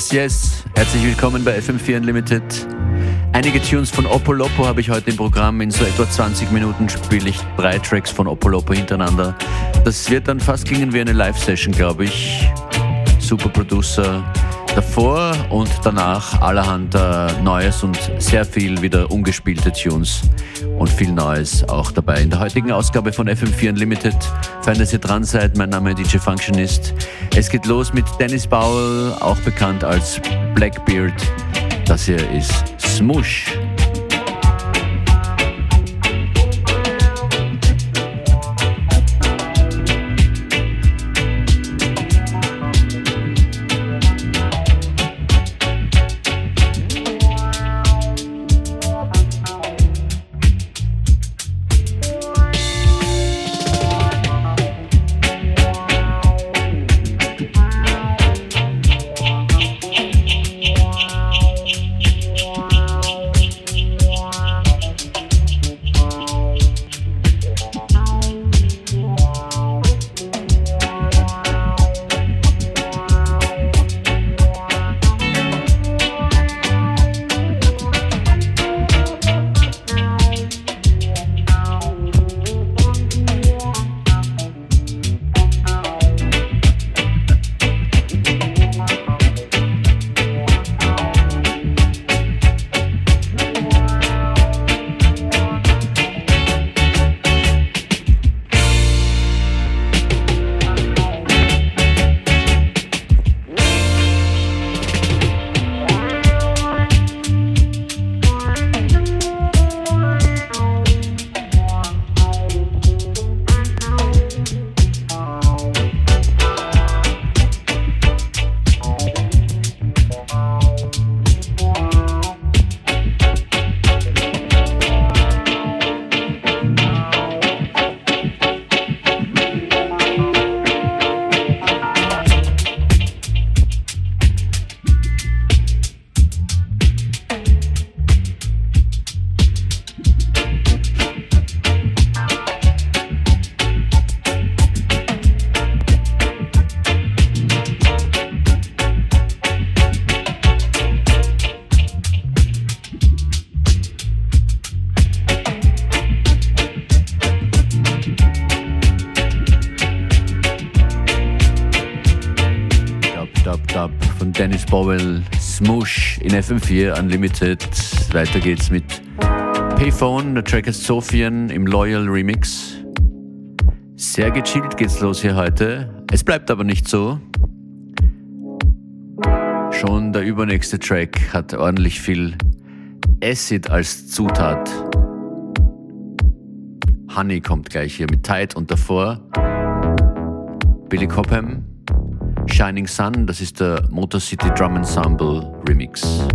Yes, yes. Herzlich willkommen bei FM4 Unlimited. Einige Tunes von Opolopo habe ich heute im Programm. In so etwa 20 Minuten spiele ich drei Tracks von Opolopo hintereinander. Das wird dann fast klingen wie eine Live-Session, glaube ich. Super Producer. Davor und danach allerhand äh, Neues und sehr viel wieder ungespielte Tunes und viel Neues auch dabei. In der heutigen Ausgabe von FM4 Unlimited, fein, dass ihr dran seid. Mein Name ist DJ Functionist. Es geht los mit Dennis Bowell, auch bekannt als Blackbeard. Das hier ist Smush. FM4 Unlimited. Weiter geht's mit Payphone, der Track ist Sophian im Loyal Remix. Sehr gechillt geht's los hier heute. Es bleibt aber nicht so. Schon der übernächste Track hat ordentlich viel Acid als Zutat. Honey kommt gleich hier mit Tide und davor Billy Cobham Shining Sun, das ist der Motor City Drum Ensemble Remix.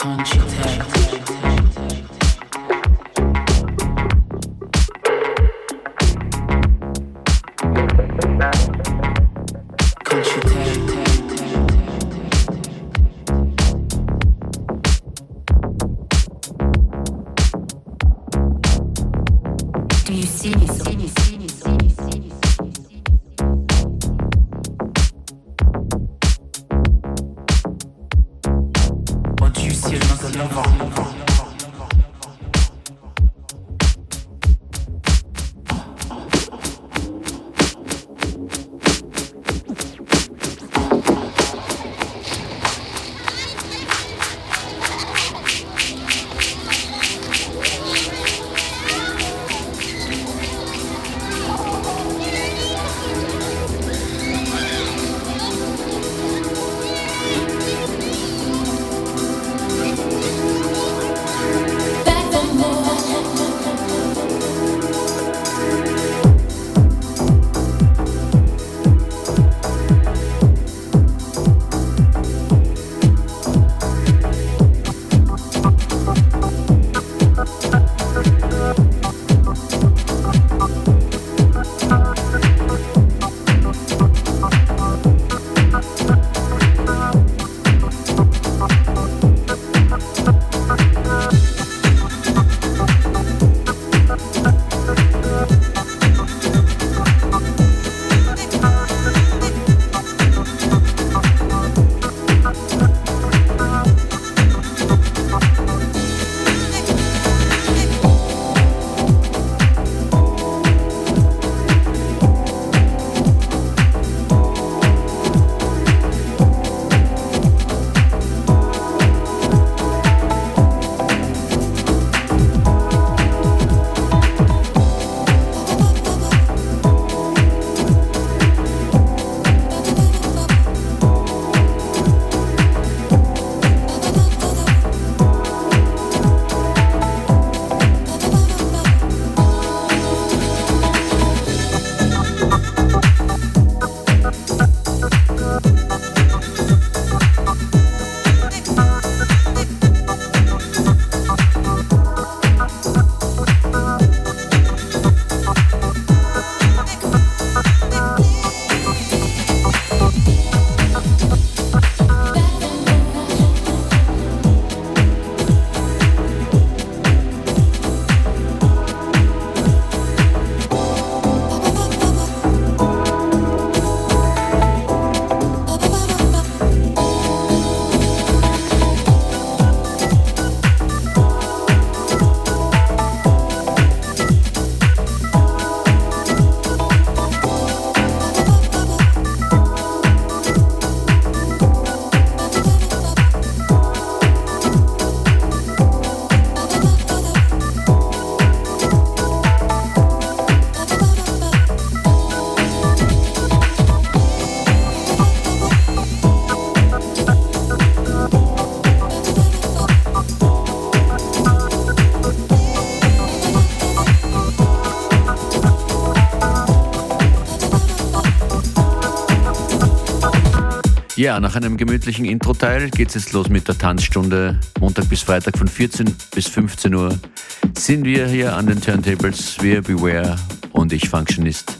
Can't? Ja, nach einem gemütlichen Intro-Teil geht es jetzt los mit der Tanzstunde. Montag bis Freitag von 14 bis 15 Uhr sind wir hier an den Turntables. Wir Beware und ich Functionist.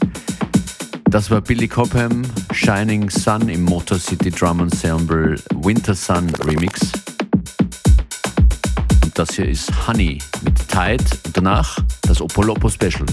Das war Billy Cobham, Shining Sun im Motor City Drum Ensemble Winter Sun Remix. Und das hier ist Honey mit Tide und danach das Opolopo Special.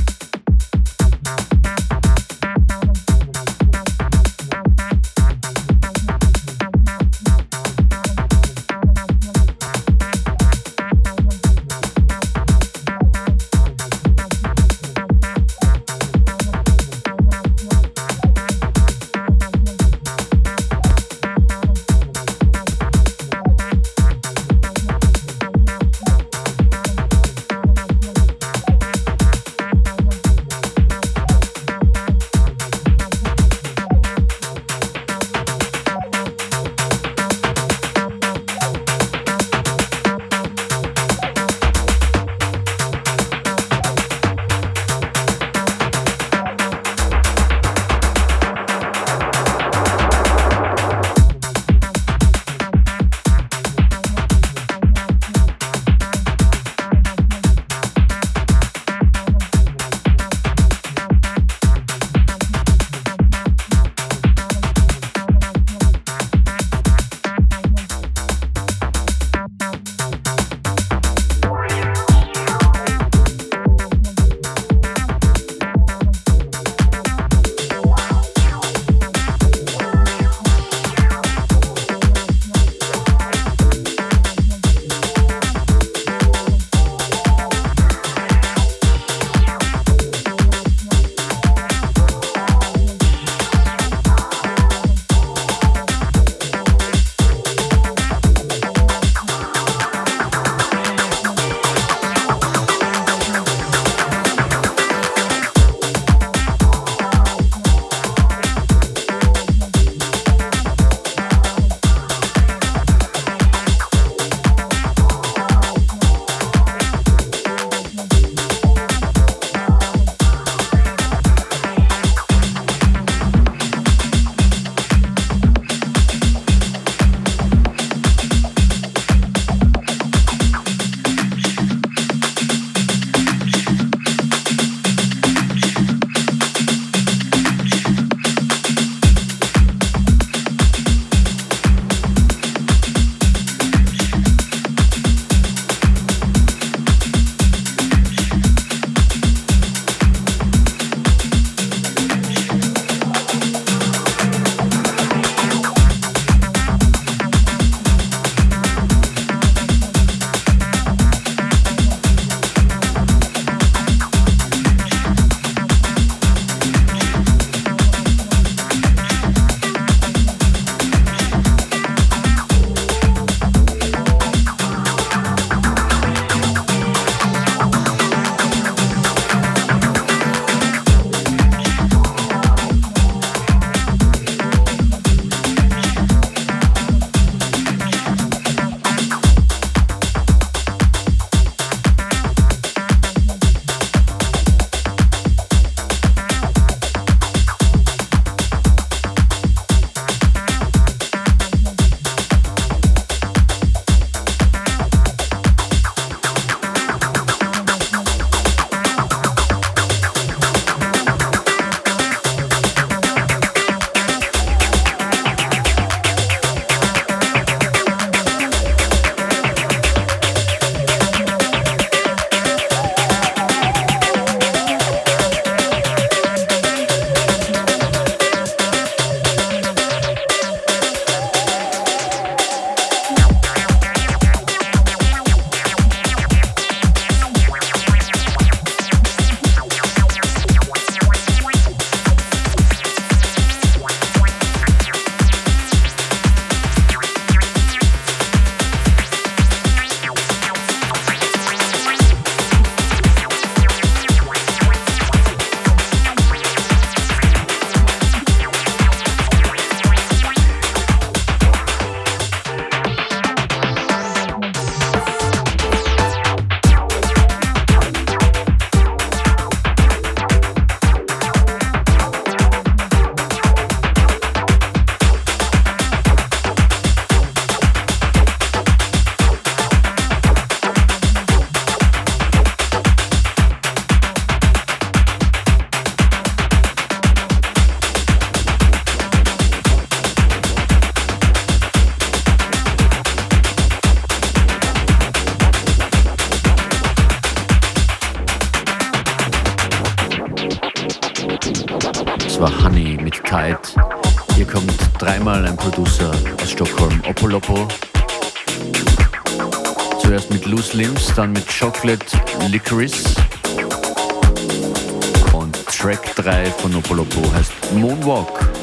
Dann mit Chocolate Licorice. Und Track 3 von Opolopo heißt Moonwalk.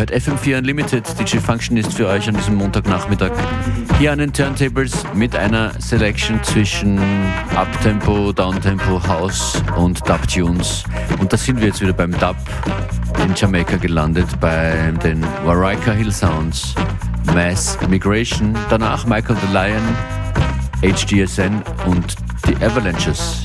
Hört FM4 Unlimited. DJ Function ist für euch an diesem Montagnachmittag hier an den Turntables mit einer Selection zwischen Uptempo, Downtempo, House und Dub-Tunes. Und da sind wir jetzt wieder beim Dub in Jamaika gelandet, bei den Warika Hill Sounds, Mass Migration, danach Michael the Lion, HDSN und die Avalanches.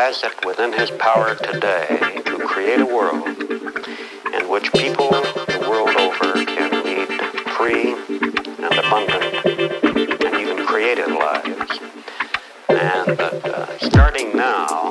has it within his power today to create a world in which people the world over can lead free and abundant and even creative lives. And that, uh, starting now,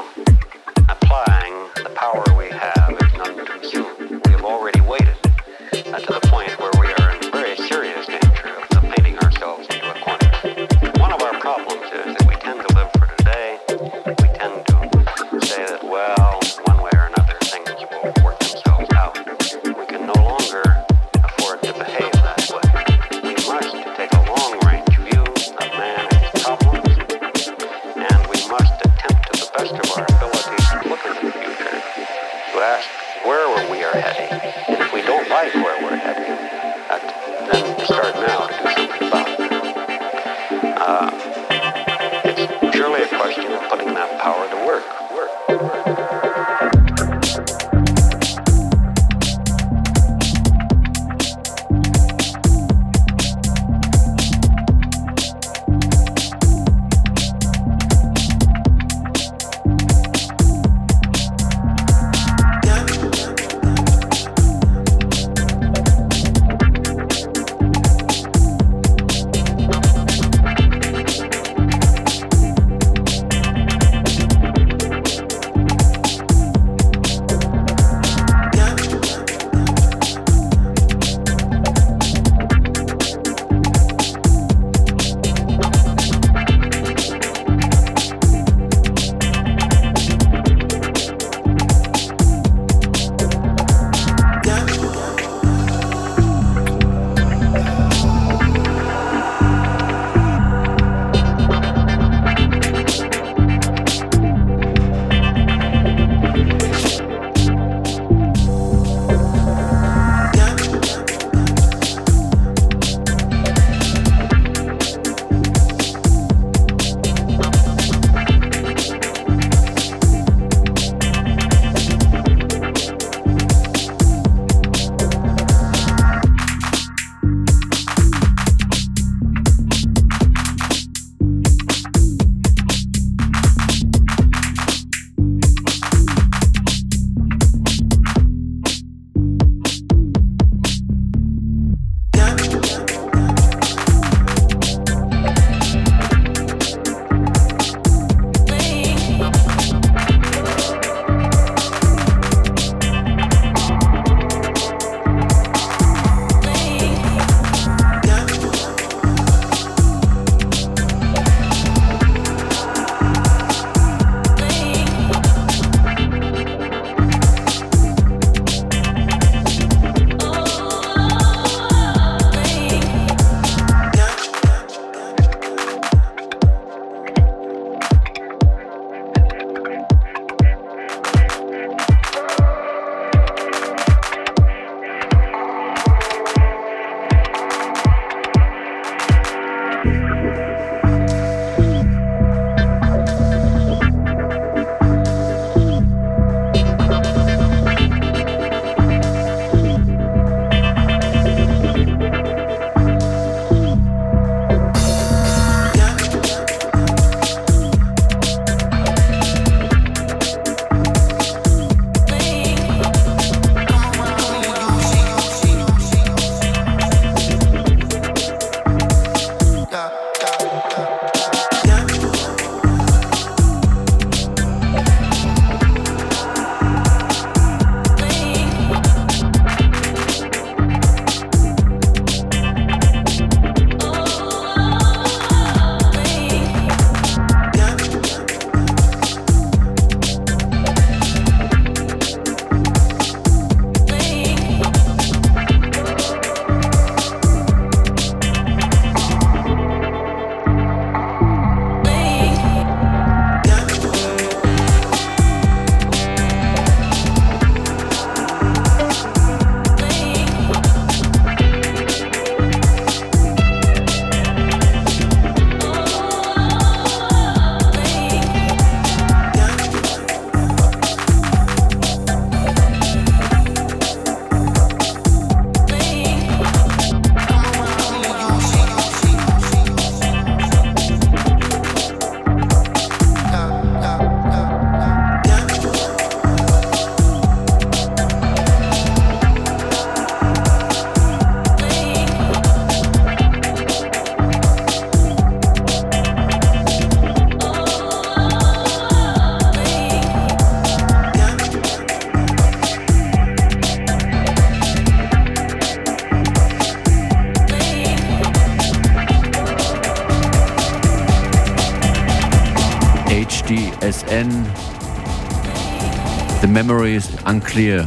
Is unclear.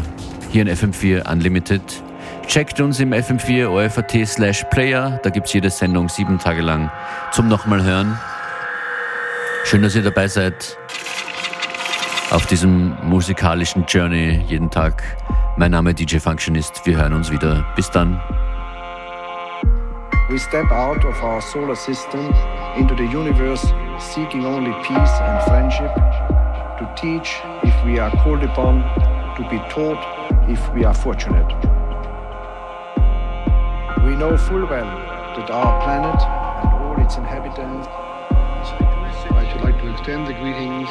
Hier in FM4 Unlimited. Checkt uns im FM4 OFAT slash Player. Da gibt es jede Sendung sieben Tage lang zum nochmal hören. Schön, dass ihr dabei seid auf diesem musikalischen Journey jeden Tag. Mein Name DJ Functionist. Wir hören uns wieder. Bis dann. We step out of our solar system into the universe seeking only peace and friendship, to teach if we are called upon, to be taught if we are fortunate. We know full well that our planet and all its inhabitants. I should like to extend the greetings